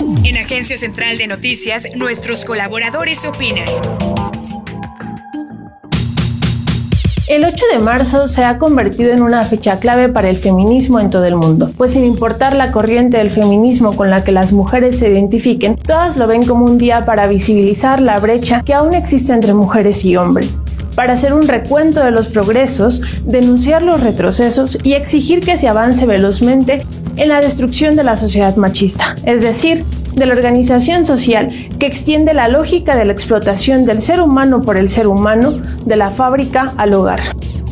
En Agencia Central de Noticias, nuestros colaboradores opinan. El 8 de marzo se ha convertido en una fecha clave para el feminismo en todo el mundo, pues sin importar la corriente del feminismo con la que las mujeres se identifiquen, todas lo ven como un día para visibilizar la brecha que aún existe entre mujeres y hombres para hacer un recuento de los progresos, denunciar los retrocesos y exigir que se avance velozmente en la destrucción de la sociedad machista, es decir, de la organización social que extiende la lógica de la explotación del ser humano por el ser humano, de la fábrica al hogar.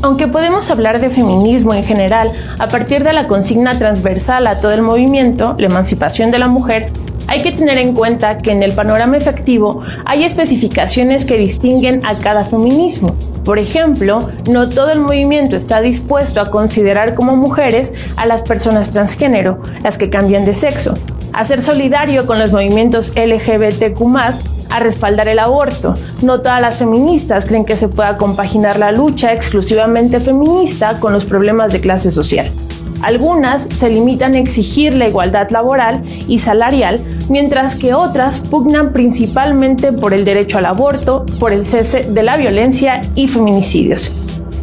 Aunque podemos hablar de feminismo en general a partir de la consigna transversal a todo el movimiento, la emancipación de la mujer, hay que tener en cuenta que en el panorama efectivo hay especificaciones que distinguen a cada feminismo. Por ejemplo, no todo el movimiento está dispuesto a considerar como mujeres a las personas transgénero, las que cambian de sexo, a ser solidario con los movimientos LGBTQ a respaldar el aborto. No todas las feministas creen que se pueda compaginar la lucha exclusivamente feminista con los problemas de clase social. Algunas se limitan a exigir la igualdad laboral y salarial, mientras que otras pugnan principalmente por el derecho al aborto, por el cese de la violencia y feminicidios.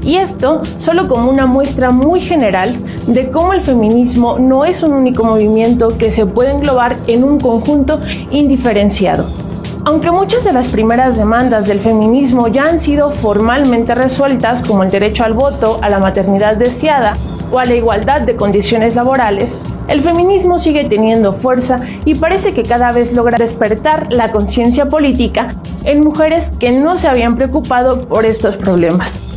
Y esto solo como una muestra muy general de cómo el feminismo no es un único movimiento que se puede englobar en un conjunto indiferenciado. Aunque muchas de las primeras demandas del feminismo ya han sido formalmente resueltas, como el derecho al voto, a la maternidad deseada o a la igualdad de condiciones laborales, el feminismo sigue teniendo fuerza y parece que cada vez logra despertar la conciencia política en mujeres que no se habían preocupado por estos problemas.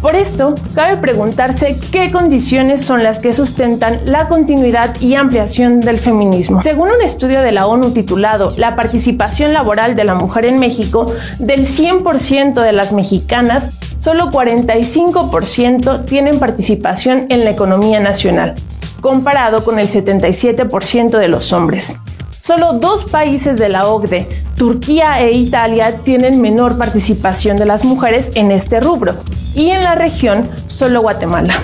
Por esto, cabe preguntarse qué condiciones son las que sustentan la continuidad y ampliación del feminismo. Según un estudio de la ONU titulado La participación laboral de la mujer en México, del 100% de las mexicanas, solo 45% tienen participación en la economía nacional, comparado con el 77% de los hombres. Solo dos países de la OCDE, Turquía e Italia, tienen menor participación de las mujeres en este rubro, y en la región solo Guatemala.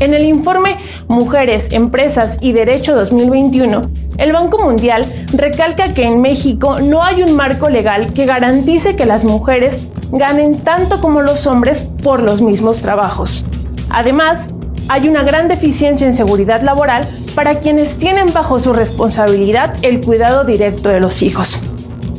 En el informe Mujeres, Empresas y Derecho 2021, el Banco Mundial recalca que en México no hay un marco legal que garantice que las mujeres ganen tanto como los hombres por los mismos trabajos. Además, hay una gran deficiencia en seguridad laboral para quienes tienen bajo su responsabilidad el cuidado directo de los hijos.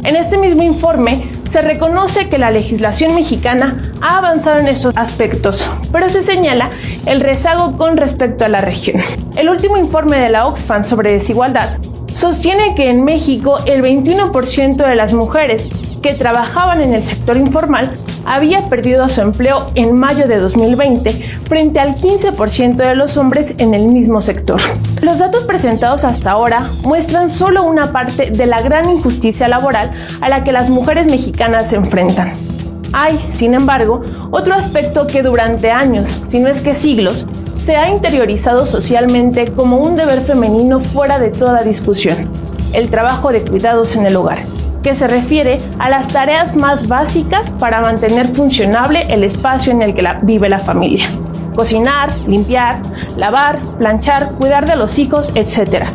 En este mismo informe se reconoce que la legislación mexicana ha avanzado en estos aspectos, pero se señala el rezago con respecto a la región. El último informe de la Oxfam sobre desigualdad sostiene que en México el 21% de las mujeres que trabajaban en el sector informal había perdido su empleo en mayo de 2020 frente al 15% de los hombres en el mismo sector. Los datos presentados hasta ahora muestran solo una parte de la gran injusticia laboral a la que las mujeres mexicanas se enfrentan. Hay, sin embargo, otro aspecto que durante años, si no es que siglos, se ha interiorizado socialmente como un deber femenino fuera de toda discusión, el trabajo de cuidados en el hogar que se refiere a las tareas más básicas para mantener funcionable el espacio en el que vive la familia. Cocinar, limpiar, lavar, planchar, cuidar de los hijos, etc.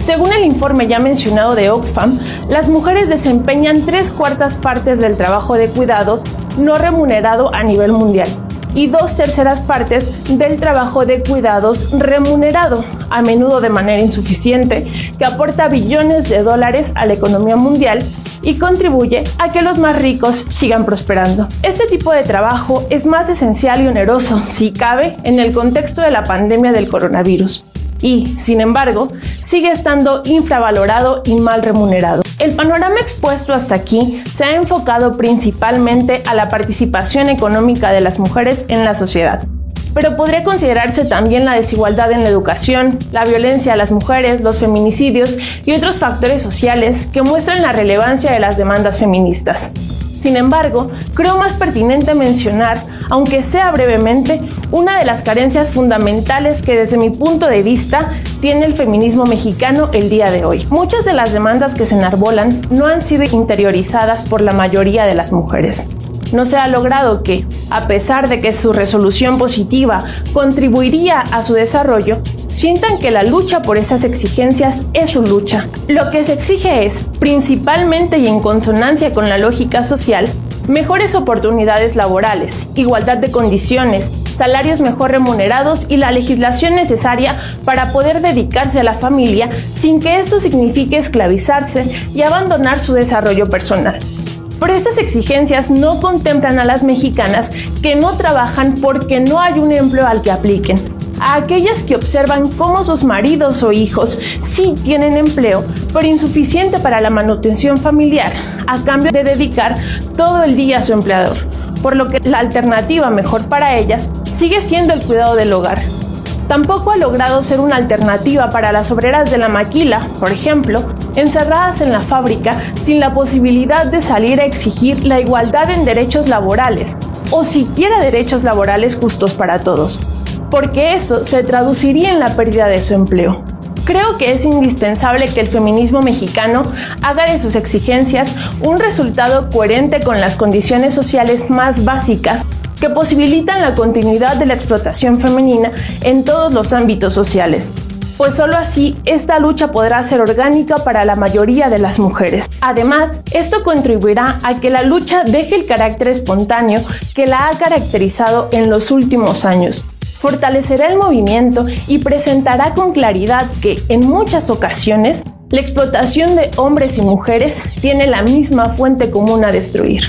Según el informe ya mencionado de Oxfam, las mujeres desempeñan tres cuartas partes del trabajo de cuidados no remunerado a nivel mundial y dos terceras partes del trabajo de cuidados remunerado, a menudo de manera insuficiente, que aporta billones de dólares a la economía mundial y contribuye a que los más ricos sigan prosperando. Este tipo de trabajo es más esencial y oneroso, si cabe, en el contexto de la pandemia del coronavirus y, sin embargo, sigue estando infravalorado y mal remunerado. El panorama expuesto hasta aquí se ha enfocado principalmente a la participación económica de las mujeres en la sociedad pero podría considerarse también la desigualdad en la educación, la violencia a las mujeres, los feminicidios y otros factores sociales que muestran la relevancia de las demandas feministas. Sin embargo, creo más pertinente mencionar, aunque sea brevemente, una de las carencias fundamentales que desde mi punto de vista tiene el feminismo mexicano el día de hoy. Muchas de las demandas que se enarbolan no han sido interiorizadas por la mayoría de las mujeres. No se ha logrado que, a pesar de que su resolución positiva contribuiría a su desarrollo, sientan que la lucha por esas exigencias es su lucha. Lo que se exige es, principalmente y en consonancia con la lógica social, mejores oportunidades laborales, igualdad de condiciones, salarios mejor remunerados y la legislación necesaria para poder dedicarse a la familia sin que esto signifique esclavizarse y abandonar su desarrollo personal. Pero estas exigencias no contemplan a las mexicanas que no trabajan porque no hay un empleo al que apliquen, a aquellas que observan cómo sus maridos o hijos sí tienen empleo, pero insuficiente para la manutención familiar, a cambio de dedicar todo el día a su empleador, por lo que la alternativa mejor para ellas sigue siendo el cuidado del hogar. Tampoco ha logrado ser una alternativa para las obreras de la maquila, por ejemplo, encerradas en la fábrica sin la posibilidad de salir a exigir la igualdad en derechos laborales, o siquiera derechos laborales justos para todos, porque eso se traduciría en la pérdida de su empleo. Creo que es indispensable que el feminismo mexicano haga de sus exigencias un resultado coherente con las condiciones sociales más básicas que posibilitan la continuidad de la explotación femenina en todos los ámbitos sociales. Pues solo así esta lucha podrá ser orgánica para la mayoría de las mujeres. Además, esto contribuirá a que la lucha deje el carácter espontáneo que la ha caracterizado en los últimos años fortalecerá el movimiento y presentará con claridad que, en muchas ocasiones, la explotación de hombres y mujeres tiene la misma fuente común a destruir.